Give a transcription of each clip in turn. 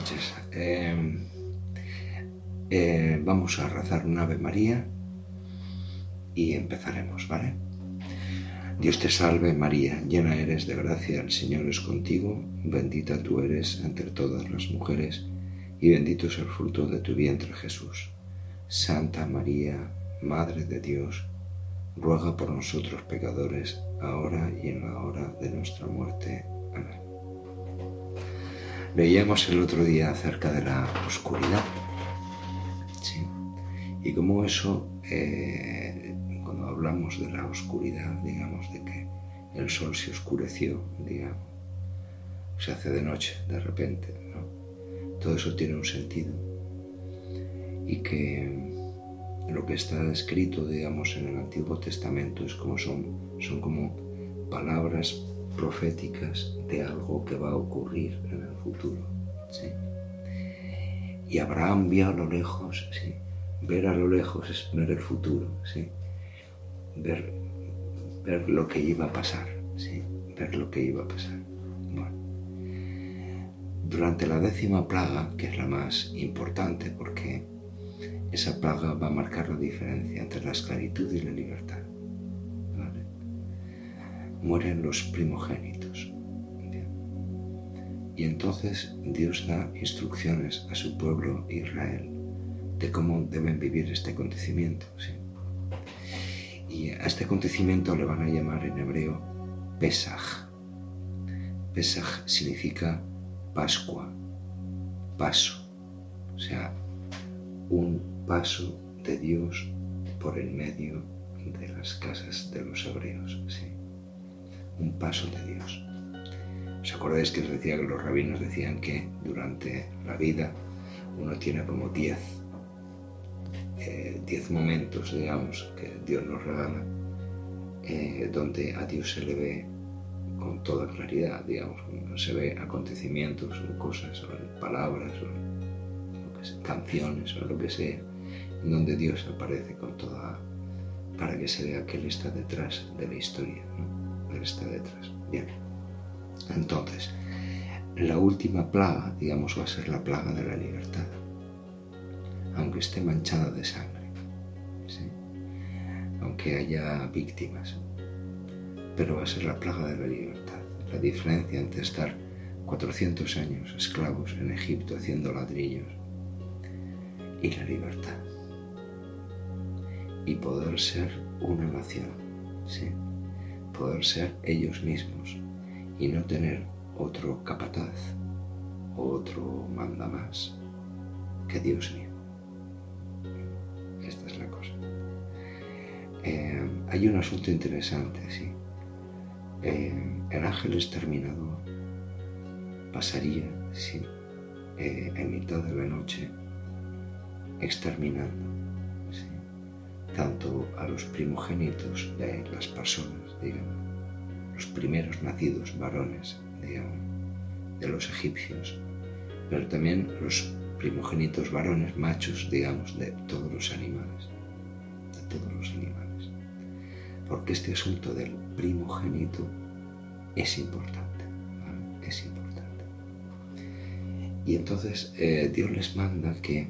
noches. Eh, eh, vamos a rezar un Ave María y empezaremos, ¿vale? Dios te salve María, llena eres de gracia, el Señor es contigo, bendita tú eres entre todas las mujeres y bendito es el fruto de tu vientre Jesús. Santa María, Madre de Dios, ruega por nosotros pecadores, ahora y en la hora de nuestra muerte. Veíamos el otro día acerca de la oscuridad. ¿sí? Y como eso, eh, cuando hablamos de la oscuridad, digamos, de que el sol se oscureció, digamos, se hace de noche de repente, ¿no? Todo eso tiene un sentido. Y que lo que está escrito, digamos, en el Antiguo Testamento es como son, son como palabras proféticas de algo que va a ocurrir en el futuro. Y Abraham vio a lo lejos, ¿sí? ver a lo lejos es ver el futuro, ¿sí? ver, ver lo que iba a pasar, ¿sí? ver lo que iba a pasar. Durante la décima plaga, que es la más importante porque esa plaga va a marcar la diferencia entre la esclavitud y la libertad mueren los primogénitos. Y entonces Dios da instrucciones a su pueblo Israel de cómo deben vivir este acontecimiento. Y a este acontecimiento le van a llamar en hebreo Pesach. Pesach significa Pascua, paso, o sea, un paso de Dios por el medio de las casas de los hebreos. Un paso de Dios. ¿Os acordáis que os decía que los rabinos decían que durante la vida uno tiene como diez, eh, diez momentos, digamos, que Dios nos regala, eh, donde a Dios se le ve con toda claridad, digamos, se ve acontecimientos o cosas, o palabras, o canciones, o lo que sea, donde Dios aparece con toda, para que se vea que Él está detrás de la historia está detrás. Bien. Entonces, la última plaga, digamos, va a ser la plaga de la libertad, aunque esté manchada de sangre, aunque haya víctimas, pero va a ser la plaga de la libertad. La diferencia entre estar 400 años esclavos en Egipto haciendo ladrillos y la libertad y poder ser una nación. ¿sí? Poder ser ellos mismos y no tener otro capataz o otro manda más que Dios mío. Esta es la cosa. Eh, hay un asunto interesante, sí. Eh, el ángel exterminador pasaría, sí, eh, en mitad de la noche exterminando tanto a los primogénitos de las personas, los primeros nacidos varones, digamos, de los egipcios, pero también los primogénitos varones machos, digamos, de todos los animales, de todos los animales. Porque este asunto del primogénito es importante, es importante. Y entonces eh, Dios les manda que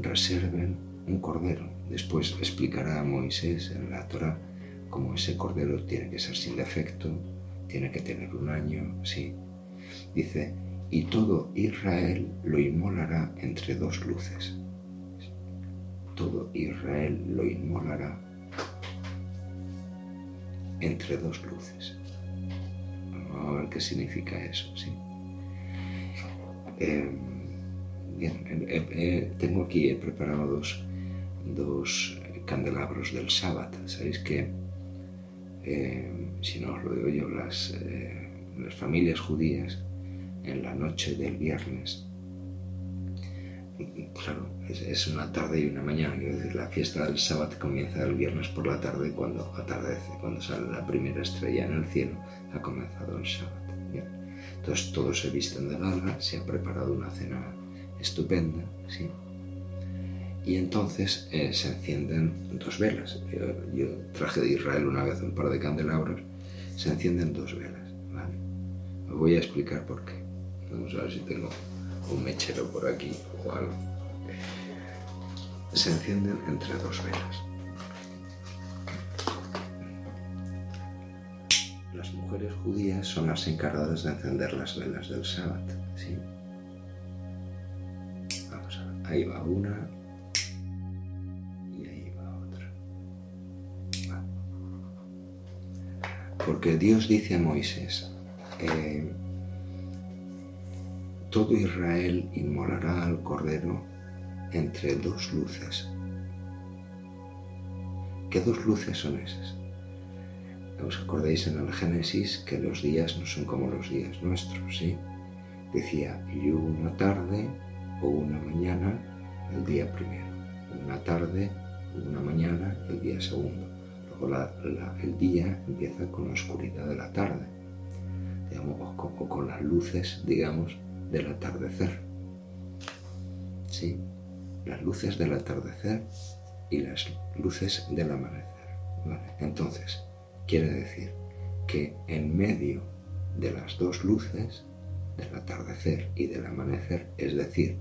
reserven un cordero Después explicará a Moisés en la Torah cómo ese cordero tiene que ser sin defecto, tiene que tener un año, sí. Dice, y todo Israel lo inmolará entre dos luces. Todo Israel lo inmolará entre dos luces. Vamos a ver qué significa eso, sí. Eh, bien, eh, eh, tengo aquí, he preparado dos dos candelabros del sábado. Sabéis que, eh, si no os lo digo yo, las, eh, las familias judías en la noche del viernes, claro, es, una tarde y una mañana, quiero decir, la fiesta del sábado comienza el viernes por la tarde cuando atardece, cuando sale la primera estrella en el cielo, ha comenzado el sábado. Entonces todos se visten de gala, se ha preparado una cena estupenda, ¿sí? Y entonces eh, se encienden dos velas. Yo, traje de Israel una vez un par de candelabros, se encienden dos velas. ¿vale? Os voy a explicar por qué. Vamos a ver si tengo un mechero por aquí o algo. Se encienden entre dos velas. Las mujeres judías son las encargadas de encender las velas del sábado. ¿sí? Vamos a ver, ahí va una Porque Dios dice a Moisés, eh, todo Israel inmolará al Cordero entre dos luces. ¿Qué dos luces son esas? ¿Os acordáis en el Génesis que los días no son como los días nuestros, sí? Decía, y una tarde o una mañana el día primero, una tarde o una mañana el día segundo. El día empieza con la oscuridad de la tarde, digamos, o con las luces, digamos, del atardecer. Sí, las luces del atardecer y las luces del amanecer. Entonces, quiere decir que en medio de las dos luces, del atardecer y del amanecer, es decir,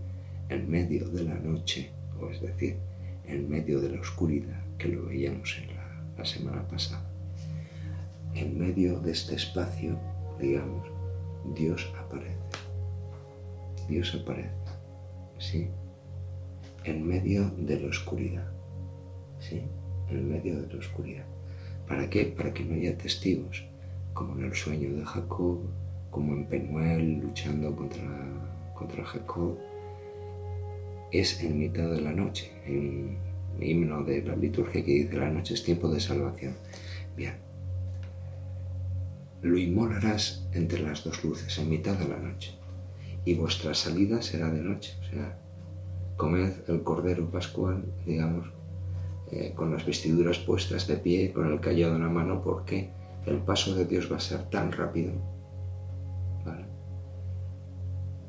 en medio de la noche, o es decir, en medio de la oscuridad, que lo veíamos en la, la semana pasada, en medio de este espacio, digamos, Dios aparece. Dios aparece, ¿sí? En medio de la oscuridad, ¿sí? En medio de la oscuridad. ¿Para qué? Para que no haya testigos, como en el sueño de Jacob, como en Penuel luchando contra, contra Jacob. Es en mitad de la noche. Himno de la liturgia que dice la noche es tiempo de salvación. Bien. Lo inmolarás entre las dos luces, en mitad de la noche y vuestra salida será de noche. O sea, comed el cordero pascual, digamos, eh, con las vestiduras puestas de pie, con el callado en la mano, porque el paso de Dios va a ser tan rápido, ¿vale?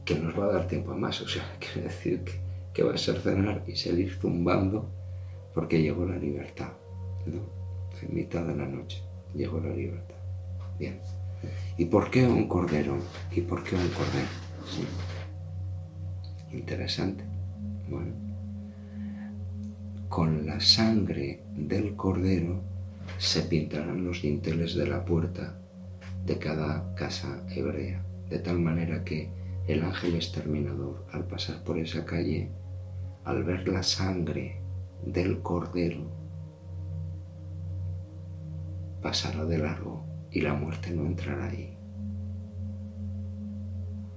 que nos va a dar tiempo a más. O sea, quiere decir que, que va a ser cenar y salir zumbando porque llegó la libertad. ¿no? En mitad de la noche llegó la libertad. Bien. ¿Y por qué un cordero? ¿Y por qué un cordero? Interesante. Bueno. Con la sangre del cordero se pintarán los dinteles de la puerta de cada casa hebrea, de tal manera que el ángel exterminador, al pasar por esa calle, al ver la sangre del cordero, pasará de largo y la muerte no entrará ahí.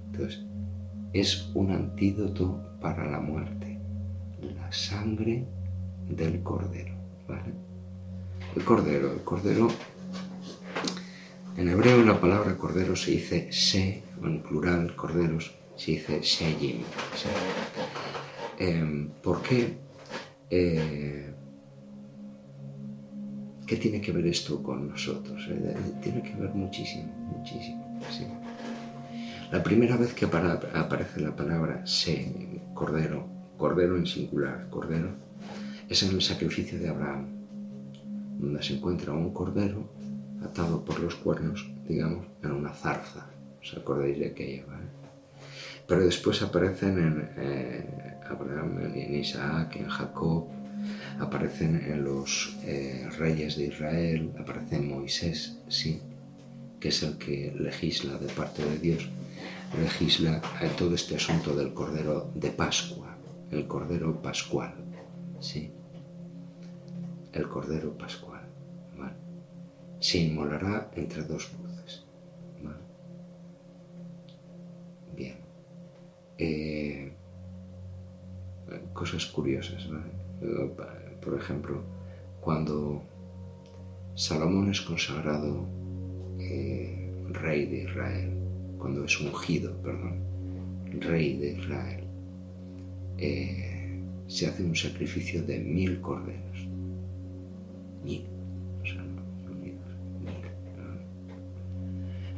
Entonces, es un antídoto para la muerte, la sangre del cordero. ¿vale? El cordero, el cordero, en hebreo la palabra cordero se dice se, o en plural corderos se dice sheyim. Em, ¿Por qué? Eh, ¿Qué tiene que ver esto con nosotros? Eh, tiene que ver muchísimo, muchísimo. La primera vez que aparece la palabra se, cordero, cordero en singular, cordero, es en el sacrificio de Abraham, donde se encuentra un cordero atado por los cuernos, digamos, en una zarza. ¿Os acordáis de aquella? ¿vale? Pero después aparecen en eh, Abraham, en Isaac, en Jacob, aparecen en los eh, reyes de Israel, aparece Moisés, sí, que es el que legisla de parte de Dios legisla todo este asunto del Cordero de Pascua, el Cordero Pascual, ¿sí? El Cordero Pascual. Se inmolará entre dos luces, ¿vale? Bien. Eh, cosas curiosas, ¿vale? Por ejemplo, cuando Salomón es consagrado eh, rey de Israel, cuando es ungido, perdón, rey de Israel, eh, se hace un sacrificio de mil corderos. Mil. O sea, no, mil,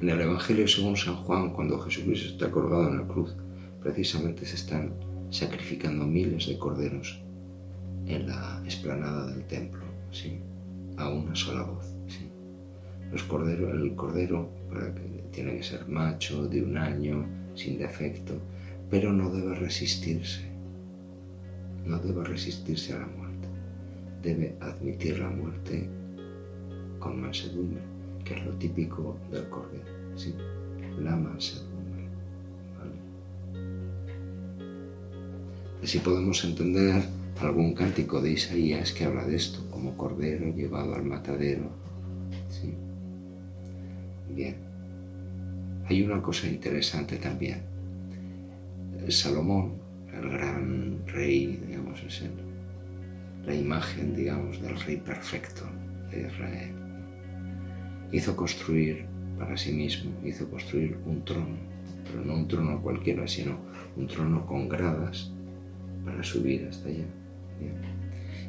En el Evangelio según San Juan, cuando Jesucristo está colgado en la cruz, precisamente se están sacrificando miles de corderos en la explanada del templo, a una sola voz. ¿sí? Los corderos, el cordero, para que tiene que ser macho, de un año, sin defecto, pero no debe resistirse, no debe resistirse a la muerte, debe admitir la muerte con mansedumbre, que es lo típico del cordero, ¿sí? la mansedumbre. Así podemos entender algún cántico de Isaías que habla de esto, como cordero llevado al matadero. ¿sí? Bien. Hay una cosa interesante también. Salomón, el gran rey, digamos, es la imagen, digamos, del rey perfecto de Israel. Hizo construir para sí mismo, hizo construir un trono, pero no un trono cualquiera, sino un trono con gradas para subir hasta allá.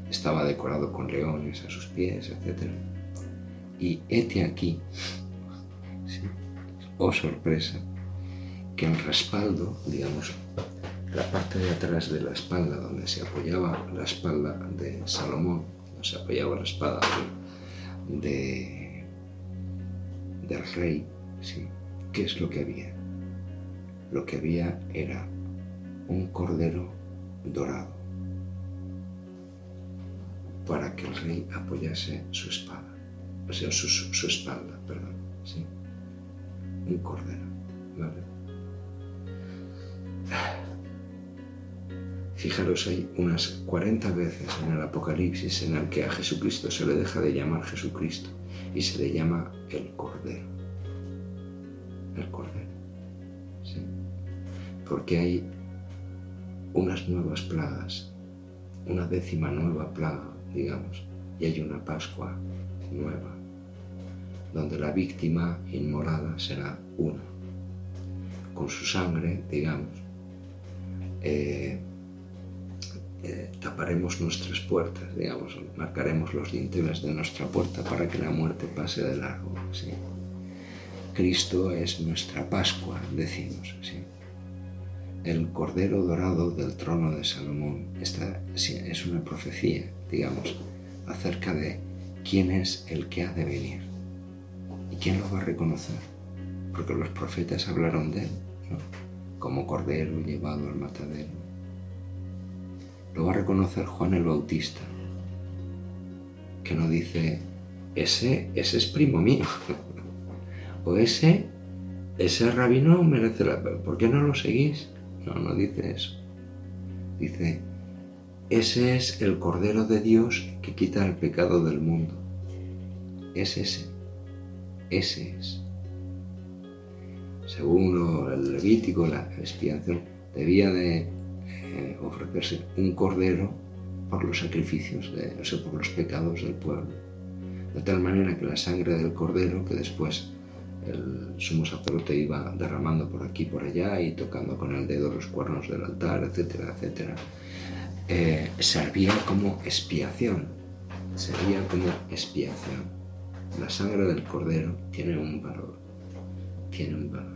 Estaba decorado con leones a sus pies, etc. Y hete aquí, oh sorpresa, que el respaldo, digamos, la parte de atrás de la espalda, donde se apoyaba la espalda de Salomón, donde se apoyaba la espada de, del rey, ¿sí? ¿qué es lo que había? Lo que había era un cordero dorado para que el rey apoyase su espada, o sea, su, espalda, perdón, ¿sí? Un cordero, ¿vale? Fijaros, hay unas 40 veces en el Apocalipsis en el que a Jesucristo se le deja de llamar Jesucristo y se le llama el Cordero. El Cordero. ¿sí? Porque hay unas nuevas plagas, una décima nueva plaga, digamos, y hay una Pascua nueva, donde la víctima inmolada será una. Con su sangre, digamos, eh, eh, taparemos nuestras puertas, digamos, marcaremos los dinteles de nuestra puerta para que la muerte pase de largo. Cristo es nuestra Pascua, decimos. ¿sí? El Cordero Dorado del trono de Salomón. Esta es una profecía, digamos, acerca de quién es el que ha de venir y quién lo va a reconocer. Porque los profetas hablaron de él, como Cordero llevado al matadero. Lo va a reconocer Juan el Bautista, que no dice, ese, ese es primo mío, o ese, ese rabino merece la ¿por qué no lo seguís? No, no dice eso. Dice, ese es el Cordero de Dios que quita el pecado del mundo. Es ese. Ese es. Según el Levítico, la expiación debía de eh, ofrecerse un cordero por los sacrificios, de, o sea, por los pecados del pueblo. De tal manera que la sangre del cordero, que después el sumo sacerdote iba derramando por aquí por allá y tocando con el dedo los cuernos del altar, etcétera, etcétera, eh, servía como expiación, servía como expiación. La sangre del cordero tiene un valor, tiene un valor.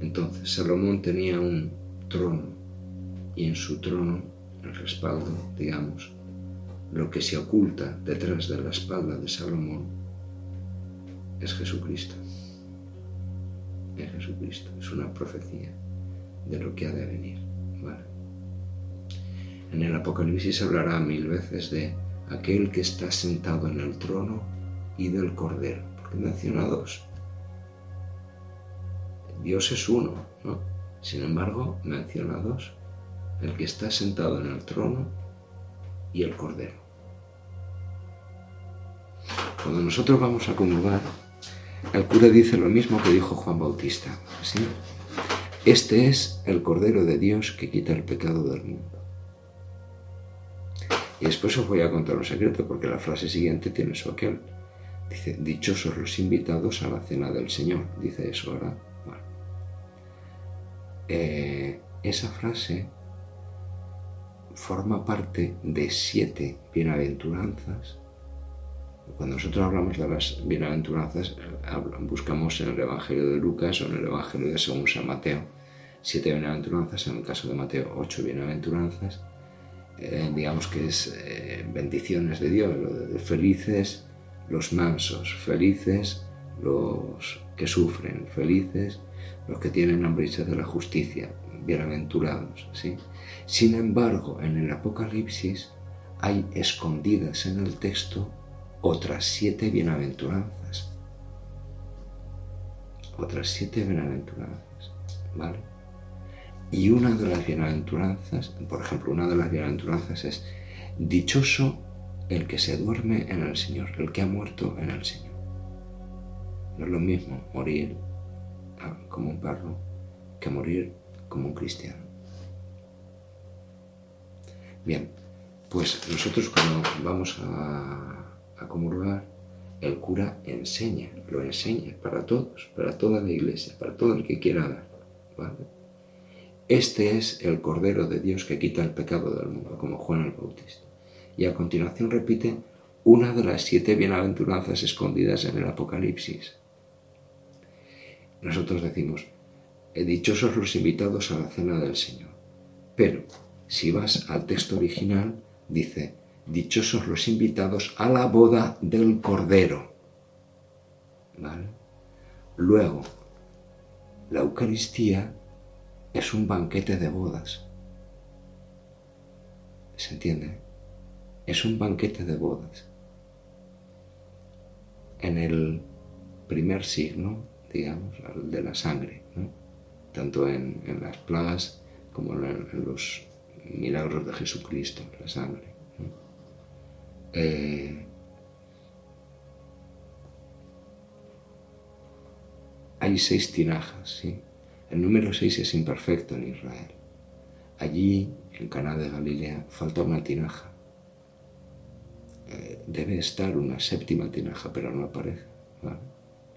Entonces Salomón tenía un trono y en su trono, el respaldo, digamos, lo que se oculta detrás de la espalda de Salomón es Jesucristo. Es Jesucristo, es una profecía de lo que ha de venir. En el Apocalipsis hablará mil veces de aquel que está sentado en el trono y del Cordero, porque menciona dos. Dios es uno, ¿no? Sin embargo, menciona dos. El que está sentado en el trono y el Cordero. Cuando nosotros vamos a comulgar, el cura dice lo mismo que dijo Juan Bautista. ¿sí? Este es el Cordero de Dios que quita el pecado del mundo. Y después os voy a contar un secreto, porque la frase siguiente tiene su aquel. Dice, dichosos los invitados a la cena del Señor. Dice eso, ¿verdad? Bueno. Eh, esa frase forma parte de siete bienaventuranzas cuando nosotros hablamos de las bienaventuranzas, buscamos en el Evangelio de Lucas o en el Evangelio de según San Mateo siete bienaventuranzas, en el caso de Mateo ocho bienaventuranzas, eh, digamos que es eh, bendiciones de Dios, felices los mansos, felices los que sufren, felices los que tienen hambre y sed de la justicia, bienaventurados, ¿sí? Sin embargo, en el Apocalipsis hay escondidas en el texto otras siete bienaventuranzas. Otras siete bienaventuranzas, ¿vale? Y una de las bienaventuranzas, por ejemplo, una de las bienaventuranzas es, dichoso el que se duerme en el Señor, el que ha muerto en el Señor. No es lo mismo morir ah, como un perro que morir como un cristiano. Bien, pues nosotros cuando vamos a, comulgar, el cura enseña, lo enseña para todos, para toda la iglesia, para todo el que quiera dar. Este es el Cordero de Dios que quita el pecado del mundo, como Juan el Bautista. Y a continuación repite una de las siete bienaventuranzas escondidas en el Apocalipsis. Nosotros decimos, dichosos los invitados a la cena del Señor. Pero si vas al texto original, dice, dichosos los invitados a la boda del Cordero. ¿Vale? Luego, la Eucaristía es un banquete de bodas. ¿Se entiende? Es un banquete de bodas. En el primer signo, digamos, de la sangre, tanto en, las plagas como en, los milagros de Jesucristo, la sangre. Eh, hay seis tinajas, ¿sí? El número 6 es imperfecto en Israel. Allí, en Caná de Galilea, falta una tinaja. Eh, debe estar una séptima tinaja, pero no aparece.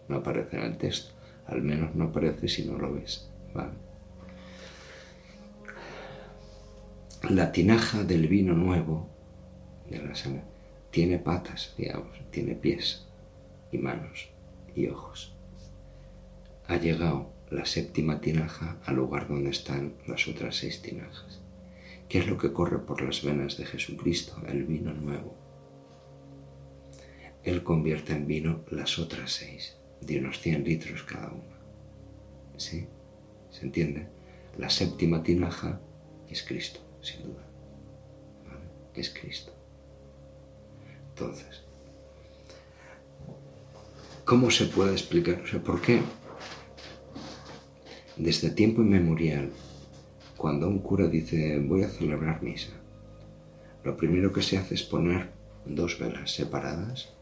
No aparece en el texto. Al menos no aparece si no lo ves. La tinaja del vino nuevo de la tiene patas, digamos, tiene pies y manos y ojos. Ha llegado la séptima tinaja al lugar donde están las otras seis tinajas. ¿Qué es lo que corre por las venas de Jesucristo? El vino nuevo. Él convierte en vino las otras seis, de unos 100 litros cada una. ¿Sí? ¿Se entiende? La séptima tinaja es Cristo, sin duda. Es Cristo. Entonces, ¿cómo se puede explicar? O sea, ¿por qué? Desde tiempo inmemorial, cuando un cura dice voy a celebrar misa, lo primero que se hace es poner dos velas separadas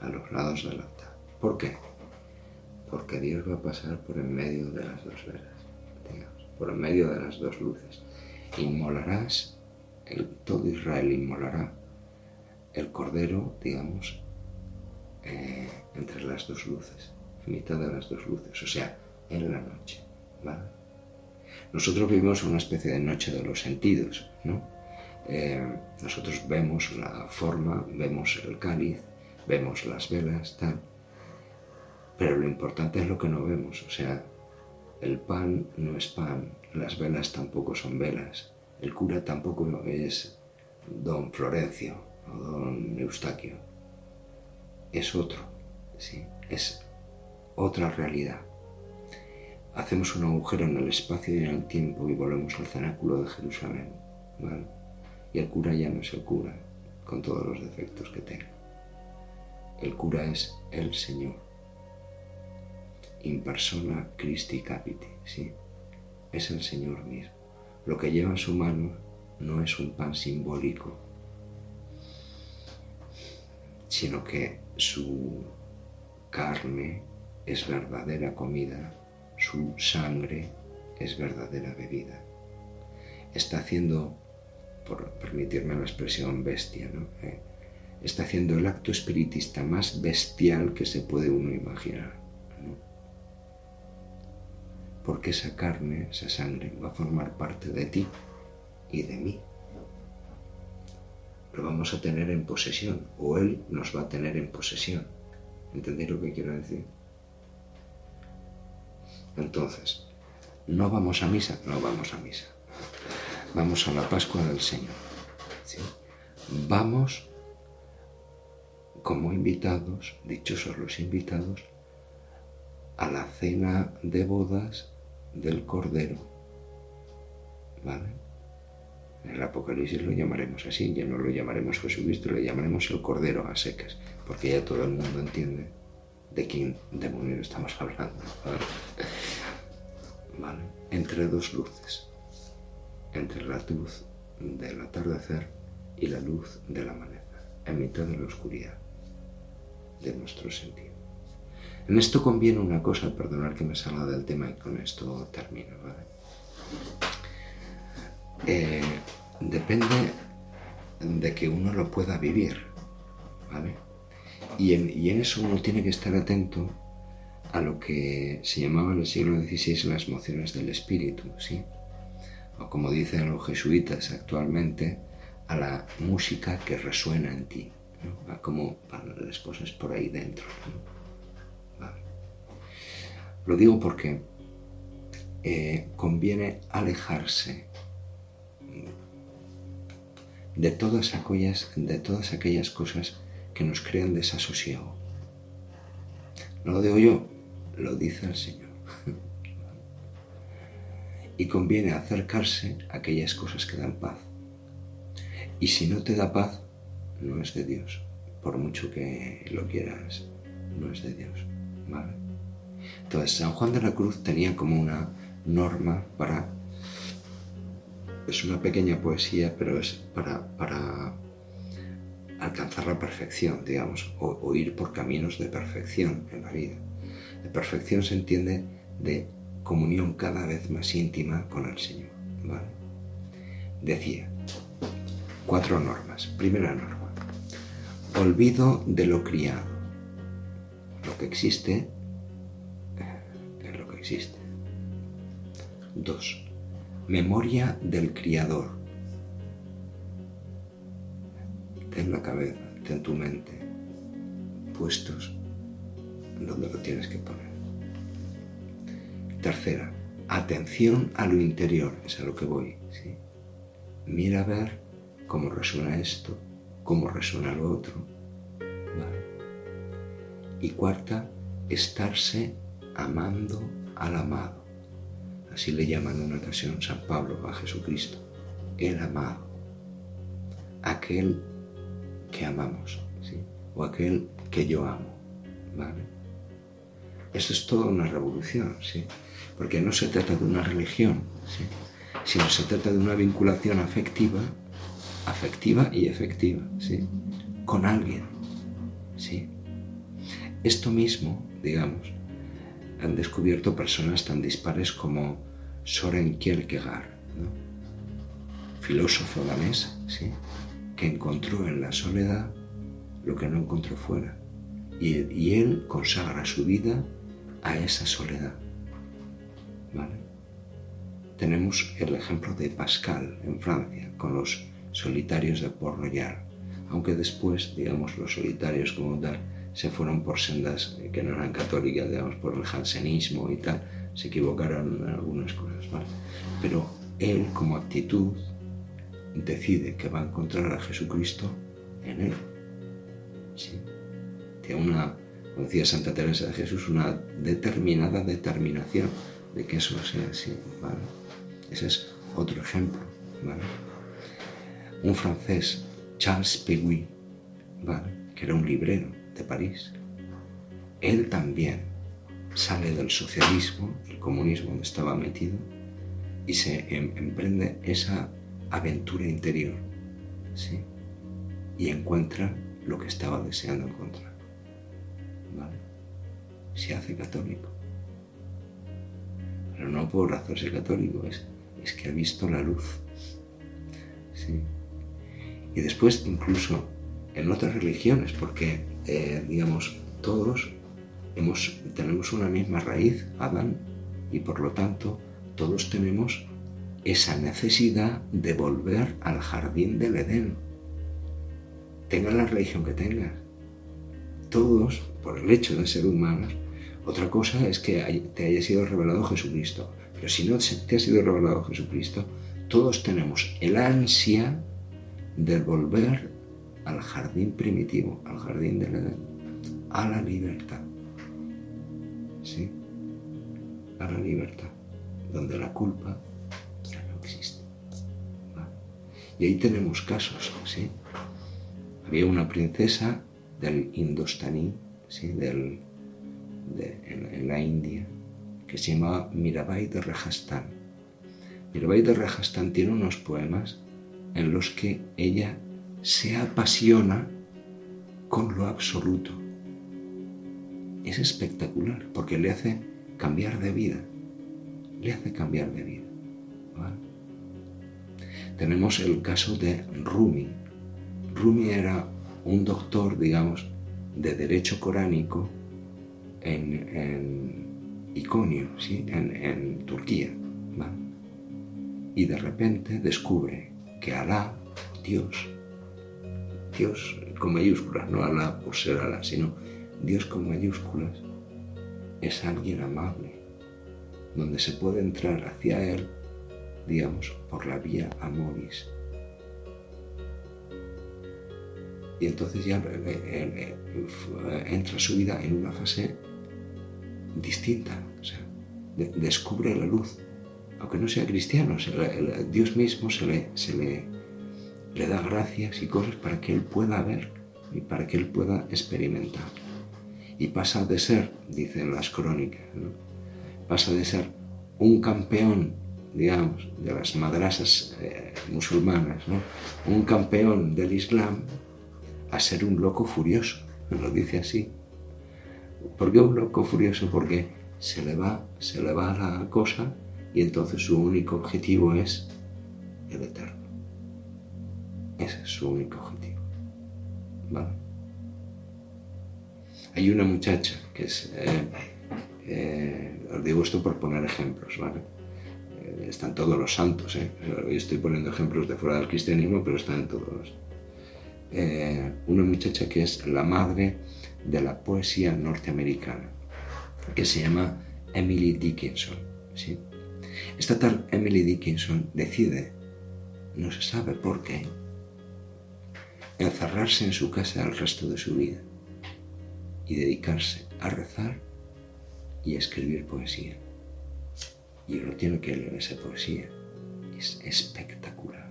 a los lados del altar. ¿Por qué? Porque Dios va a pasar por en medio de las dos velas, digamos, por en medio de las dos luces. Inmolarás, todo Israel inmolará el cordero, digamos, eh, entre las dos luces, en mitad de las dos luces, o sea, en la noche. Nosotros vivimos una especie de noche de los sentidos, ¿no? Eh, nosotros vemos la forma, vemos el cáliz, vemos las velas, tal. Pero lo importante es lo que no vemos, o sea, el pan no es pan, las velas tampoco son velas, el cura tampoco es don Florencio o don Eustaquio, es otro, ¿sí? es otra realidad hacemos un agujero en el espacio y en el tiempo y volvemos al cenáculo de Jerusalén. Y el cura ya no es el cura, con todos los defectos que tenga. El cura es el Señor. In persona Christi capiti, ¿sí? Es el Señor mismo. Lo que lleva en su mano no es un pan simbólico, sino que su carne es verdadera comida su sangre es verdadera bebida. Está haciendo, por permitirme la expresión bestia, ¿no? Eh, está haciendo el acto espiritista más bestial que se puede uno imaginar. Porque esa carne, esa sangre, va a formar parte de ti y de mí. Lo vamos a tener en posesión, o Él nos va a tener en posesión. ¿Entendéis lo que quiero decir? Entonces, no vamos a misa, no vamos a misa. Vamos a la Pascua del Señor. Vamos como invitados, dichosos los invitados, a la cena de bodas del Cordero. ¿Vale? En el Apocalipsis lo llamaremos así, ya no lo llamaremos Jesucristo, lo llamaremos el Cordero a secas, porque ya todo el mundo entiende de quién demonio estamos hablando. ¿Vale? Entre dos luces, entre la luz del atardecer y la luz del amanecer, en mitad de la oscuridad de nuestro sentido. En esto conviene una cosa, perdonar que me salga del tema y con esto termino. ¿vale? Eh, depende de que uno lo pueda vivir. ¿vale? Y en, eso uno tiene que estar atento a lo que se llamaba en el siglo XVI las emociones del espíritu, ¿sí? O como dicen los jesuitas actualmente, a la música que resuena en ti, a cómo las cosas por ahí dentro. Lo digo porque eh, conviene alejarse de todas, aquellas, de todas aquellas cosas que nos crean desasosiego. No lo digo yo, lo dice el Señor. y conviene acercarse a aquellas cosas que dan paz. Y si no te da paz, no es de Dios. Por mucho que lo quieras, no es de Dios. ¿Vale? Entonces, San Juan de la Cruz tenía como una norma para... Es una pequeña poesía, pero es para, para alcanzar la perfección, digamos, o, ir por caminos de perfección en la vida. De perfección se entiende de comunión cada vez más íntima con el Señor. ¿vale? Decía, cuatro normas. Primera norma, olvido de lo criado. Lo que existe eh, es lo que existe. Dos, memoria del criador ten la cabeza, ten tu mente puestos donde lo tienes que poner. Tercera, atención a lo interior, es a lo que voy. Mira a ver cómo resuena esto, cómo resuena lo otro. Y cuarta, estarse amando al amado. Así le llaman en una ocasión San Pablo a Jesucristo, el amado, aquel que amamos, ¿sí? o aquel que yo amo. ¿vale? Esto es toda una revolución, ¿sí? porque no se trata de una religión, ¿sí? sino se trata de una vinculación afectiva, afectiva y efectiva, ¿sí? con alguien. ¿sí? Esto mismo, digamos, han descubierto personas tan dispares como Soren Kierkegaard, filósofo danés, que encontró en la soledad lo que no encontró fuera. Y, él consagra su vida a esa soledad. Tenemos el ejemplo de Pascal en Francia, con los solitarios de Port Royal, aunque después, digamos, los solitarios como tal se fueron por sendas que no eran católicas, digamos, por el jansenismo y tal, se equivocaron en algunas cosas, ¿vale? Pero él como actitud decide que va a encontrar a Jesucristo en él. ¿Sí? Tiene una, como decía Santa Teresa de Jesús, una determinada determinación de que eso sea así. ¿vale? Ese es otro ejemplo. ¿vale? Un francés, Charles Péguy, ¿vale? que era un librero de París, él también sale del socialismo, el comunismo donde estaba metido, y se em, emprende esa aventura interior, ¿sí? Y encuentra lo que estaba deseando encontrar. ¿Vale? Se hace católico. Pero no por hacerse católico, es, es que ha visto la luz. ¿Sí? Y después incluso en otras religiones, porque, eh, digamos, todos tenemos una misma raíz, Adán, y por lo tanto todos tenemos esa necesidad de volver al jardín del Edén. Tenga la religión que tengas. Todos, por el hecho de ser humanos, otra cosa es que te haya sido revelado Jesucristo. Pero si no te ha sido revelado Jesucristo, todos tenemos el ansia de volver al jardín primitivo, al jardín del Edén, a la libertad. ¿Sí? a la libertad, donde la culpa ya no existe. Y ahí tenemos casos, ¿sí? Había una princesa del Indostaní, ¿sí? del, en, la India, que se llamaba Mirabai de Rajasthan. Mirabai de Rajasthan tiene unos poemas en los que ella se apasiona con lo absoluto. Es espectacular porque le hace cambiar de vida. Le hace cambiar de vida. Tenemos el caso de Rumi. Rumi era un doctor, digamos, de derecho coránico en, Iconio, ¿sí? en, Turquía. Y de repente descubre que Alá, Dios, Dios con mayúsculas, no Alá por ser Alá, sino Dios con mayúsculas, es alguien amable, donde se puede entrar hacia Él, digamos, por la vía amoris. Y entonces ya eh, eh, entra su vida en una fase distinta, descubre la luz, aunque no sea cristiano, Dios mismo se le, se le, le da gracias y cosas para que él pueda ver y para que él pueda experimentar. Y pasa de ser, dicen las crónicas, pasa de ser un campeón, digamos, de las madrasas eh, musulmanas, un campeón del Islam, a ser un loco furioso, lo dice así. ¿Por qué un loco furioso? Porque se le va, se le va la cosa y entonces su único objetivo es el eterno. Es su único objetivo. Hay una muchacha que es, eh, eh, os digo esto por poner ejemplos, ¿vale? Eh, están todos los santos, ¿eh? Hoy estoy poniendo ejemplos de fuera del cristianismo, pero están en todos los. una muchacha que es la madre de la poesía norteamericana, que se llama Emily Dickinson. ¿sí? Esta tal Emily Dickinson decide, no se sabe por qué, encerrarse en su casa el resto de su vida y dedicarse a rezar y a escribir poesía. Y uno tiene que leer esa poesía. Es espectacular.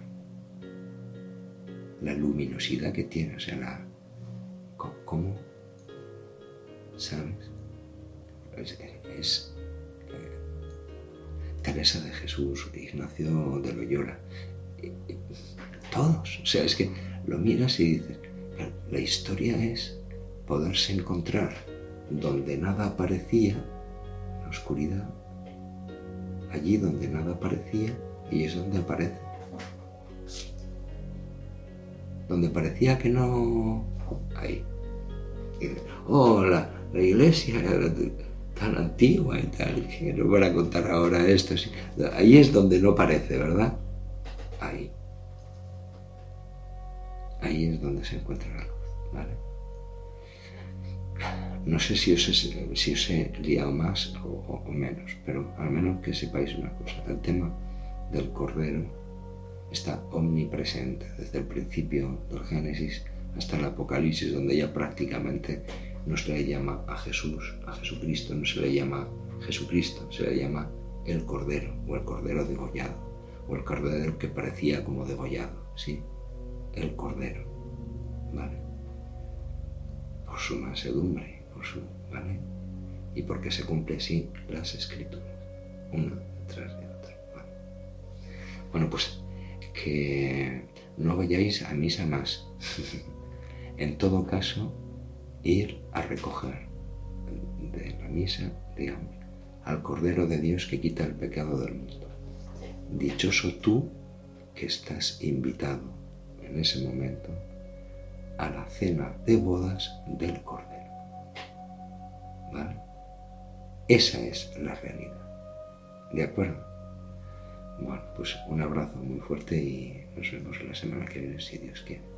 La luminosidad que tiene, o sea, la, cómo ¿sabes? Es, eh, Teresa de Jesús, Ignacio de Loyola, todos. O sea, es que lo miras y dices, la historia es poderse encontrar donde nada aparecía, la oscuridad, allí donde nada aparecía, y es donde aparece. Donde parecía que no... Ahí. Oh, la, la iglesia tan antigua y tal, que no voy a contar ahora esto. Ahí es donde no parece, ¿verdad? Donde se encuentra la luz. No sé si os he, liado más o, o menos, pero al menos que sepáis una cosa. El tema del Cordero está omnipresente desde el principio del Génesis hasta el Apocalipsis, donde ya prácticamente no se le llama a Jesús, a Jesucristo, no se le llama Jesucristo, se le llama el Cordero o el Cordero degollado o el Cordero que parecía como degollado, ¿sí? El Cordero, Por su mansedumbre, por su, ¿vale? Y porque se cumple así las escrituras, una tras de otra. Bueno, pues que no vayáis a misa más. en todo caso, ir a recoger de la misa, digamos, al Cordero de Dios que quita el pecado del mundo. Dichoso tú que estás invitado en ese momento a la cena de bodas del Cordero. ¿Vale? Esa es la realidad. ¿De acuerdo? Bueno, pues un abrazo muy fuerte y nos vemos la semana que viene si Dios quiere.